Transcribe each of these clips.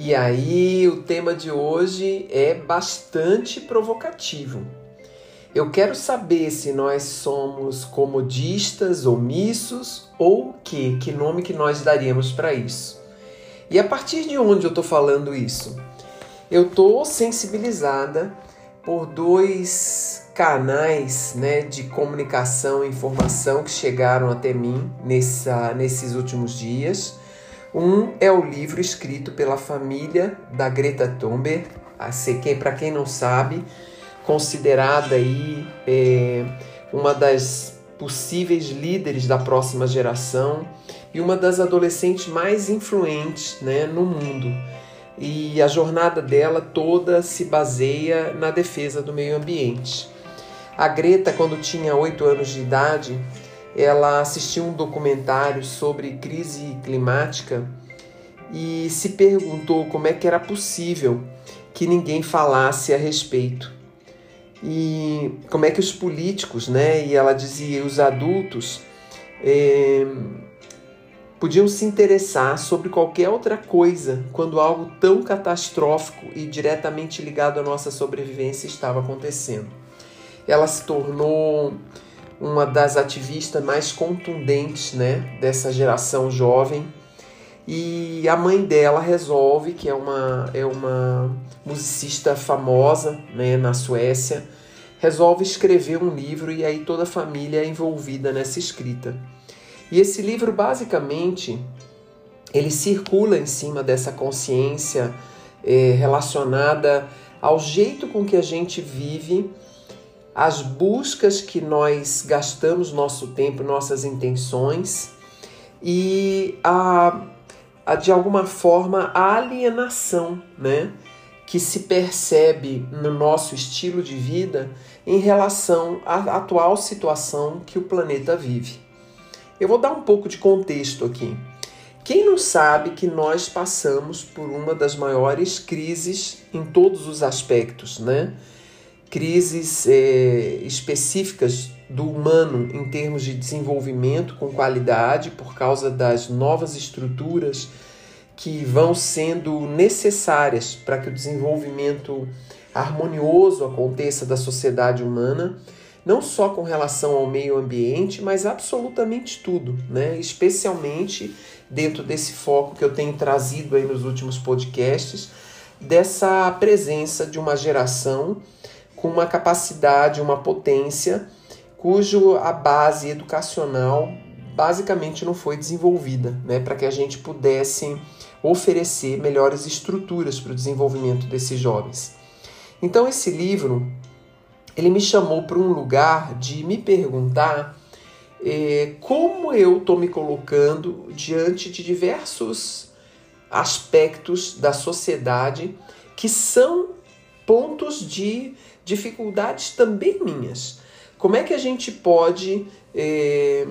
E aí, o tema de hoje é bastante provocativo. Eu quero saber se nós somos comodistas, omissos ou o que? Que nome que nós daríamos para isso? E a partir de onde eu estou falando isso? Eu estou sensibilizada por dois canais né, de comunicação e informação que chegaram até mim nessa, nesses últimos dias. Um é o livro escrito pela família da Greta Thunberg, para quem não sabe, considerada aí é, uma das possíveis líderes da próxima geração e uma das adolescentes mais influentes né, no mundo. E a jornada dela toda se baseia na defesa do meio ambiente. A Greta, quando tinha 8 anos de idade, ela assistiu um documentário sobre crise climática e se perguntou como é que era possível que ninguém falasse a respeito. E como é que os políticos, né, e ela dizia os adultos, é, podiam se interessar sobre qualquer outra coisa quando algo tão catastrófico e diretamente ligado à nossa sobrevivência estava acontecendo. Ela se tornou uma das ativistas mais contundentes né, dessa geração jovem. E a mãe dela resolve, que é uma, é uma musicista famosa né, na Suécia, resolve escrever um livro e aí toda a família é envolvida nessa escrita. E esse livro basicamente ele circula em cima dessa consciência é, relacionada ao jeito com que a gente vive as buscas que nós gastamos nosso tempo, nossas intenções e a, a de alguma forma a alienação, né, que se percebe no nosso estilo de vida em relação à atual situação que o planeta vive. Eu vou dar um pouco de contexto aqui. Quem não sabe que nós passamos por uma das maiores crises em todos os aspectos, né? Crises é, específicas do humano em termos de desenvolvimento com qualidade por causa das novas estruturas que vão sendo necessárias para que o desenvolvimento harmonioso aconteça da sociedade humana, não só com relação ao meio ambiente, mas absolutamente tudo, né? Especialmente dentro desse foco que eu tenho trazido aí nos últimos podcasts, dessa presença de uma geração com uma capacidade, uma potência, cujo a base educacional basicamente não foi desenvolvida, né, para que a gente pudesse oferecer melhores estruturas para o desenvolvimento desses jovens. Então esse livro ele me chamou para um lugar de me perguntar eh, como eu estou me colocando diante de diversos aspectos da sociedade que são pontos de dificuldades também minhas. Como é que a gente pode é,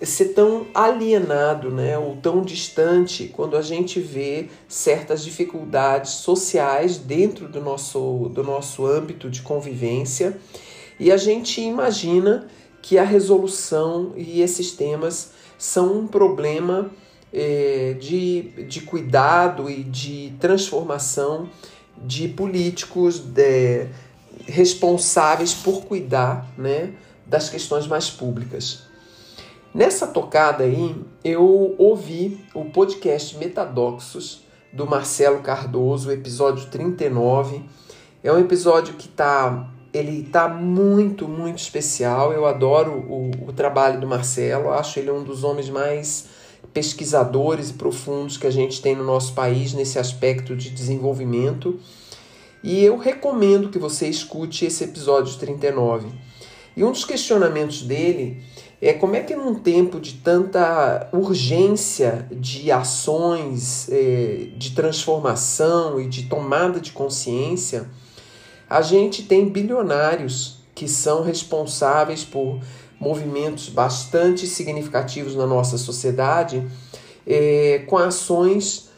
ser tão alienado, né, ou tão distante quando a gente vê certas dificuldades sociais dentro do nosso, do nosso âmbito de convivência e a gente imagina que a resolução e esses temas são um problema é, de, de cuidado e de transformação de políticos, de, responsáveis por cuidar né, das questões mais públicas. Nessa tocada aí, eu ouvi o podcast Metadoxos do Marcelo Cardoso, episódio 39. É um episódio que tá, ele tá muito, muito especial. Eu adoro o, o trabalho do Marcelo, acho ele um dos homens mais pesquisadores e profundos que a gente tem no nosso país nesse aspecto de desenvolvimento. E eu recomendo que você escute esse episódio 39. E um dos questionamentos dele é como é que num tempo de tanta urgência de ações é, de transformação e de tomada de consciência, a gente tem bilionários que são responsáveis por movimentos bastante significativos na nossa sociedade, é, com ações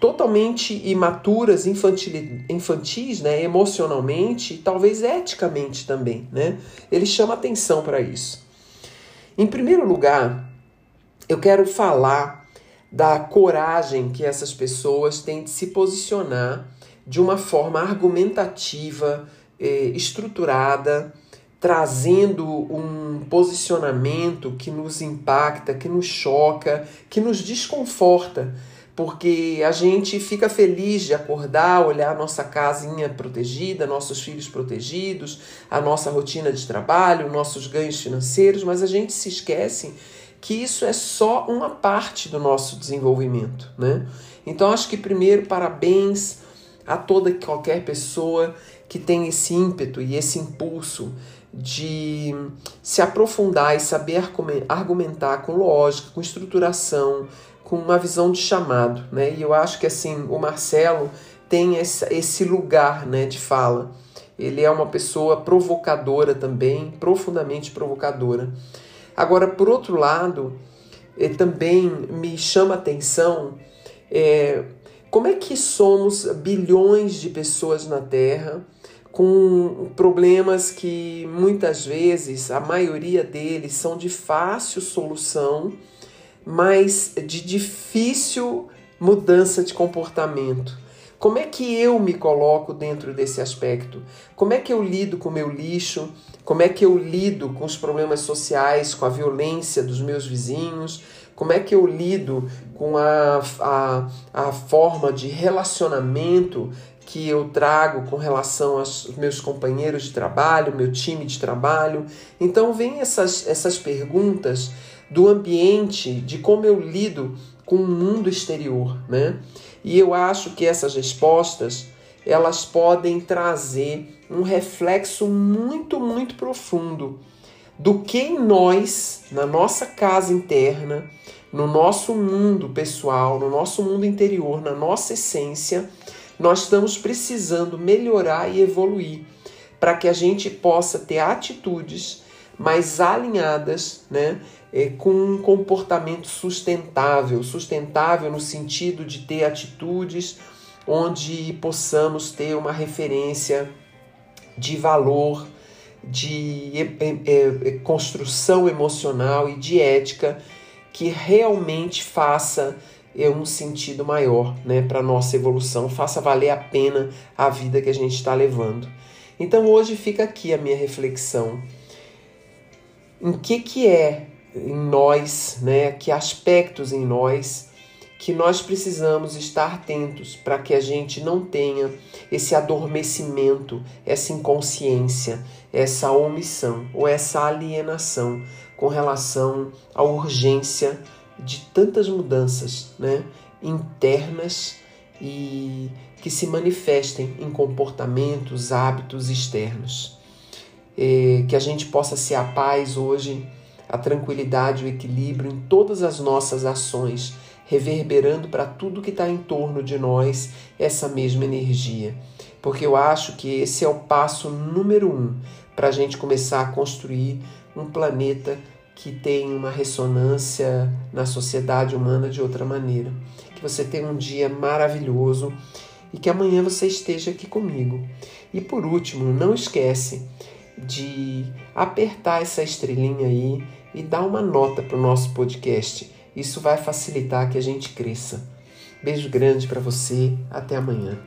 totalmente imaturas, infantil, infantis, né, emocionalmente e talvez eticamente também. Né? Ele chama atenção para isso. Em primeiro lugar, eu quero falar da coragem que essas pessoas têm de se posicionar de uma forma argumentativa, eh, estruturada, trazendo um posicionamento que nos impacta, que nos choca, que nos desconforta, porque a gente fica feliz de acordar, olhar a nossa casinha protegida, nossos filhos protegidos, a nossa rotina de trabalho, nossos ganhos financeiros, mas a gente se esquece que isso é só uma parte do nosso desenvolvimento, né? Então acho que primeiro parabéns a toda qualquer pessoa que tem esse ímpeto e esse impulso de se aprofundar e saber argumentar com lógica, com estruturação, com uma visão de chamado, né? E eu acho que assim o Marcelo tem esse lugar, né, de fala. Ele é uma pessoa provocadora também, profundamente provocadora. Agora, por outro lado, ele também me chama atenção é, como é que somos bilhões de pessoas na Terra com problemas que muitas vezes, a maioria deles, são de fácil solução mas de difícil mudança de comportamento. Como é que eu me coloco dentro desse aspecto? Como é que eu lido com o meu lixo? Como é que eu lido com os problemas sociais, com a violência dos meus vizinhos? Como é que eu lido com a, a, a forma de relacionamento que eu trago com relação aos meus companheiros de trabalho, meu time de trabalho? Então, vem essas, essas perguntas do ambiente, de como eu lido com o mundo exterior, né? E eu acho que essas respostas elas podem trazer um reflexo muito, muito profundo do que em nós, na nossa casa interna, no nosso mundo pessoal, no nosso mundo interior, na nossa essência, nós estamos precisando melhorar e evoluir para que a gente possa ter atitudes mais alinhadas, né, é, com um comportamento sustentável, sustentável no sentido de ter atitudes onde possamos ter uma referência de valor, de é, é, construção emocional e de ética que realmente faça um sentido maior né, para a nossa evolução, faça valer a pena a vida que a gente está levando. Então hoje fica aqui a minha reflexão. Em que, que é em nós, né? Que aspectos em nós que nós precisamos estar atentos para que a gente não tenha esse adormecimento, essa inconsciência, essa omissão ou essa alienação com relação à urgência de tantas mudanças, né? Internas e que se manifestem em comportamentos, hábitos externos. É, que a gente possa ser a paz hoje a tranquilidade, o equilíbrio em todas as nossas ações, reverberando para tudo que está em torno de nós essa mesma energia. Porque eu acho que esse é o passo número um para a gente começar a construir um planeta que tem uma ressonância na sociedade humana de outra maneira. Que você tenha um dia maravilhoso e que amanhã você esteja aqui comigo. E por último, não esquece de apertar essa estrelinha aí e dar uma nota para o nosso podcast. Isso vai facilitar que a gente cresça. Beijo grande para você, até amanhã.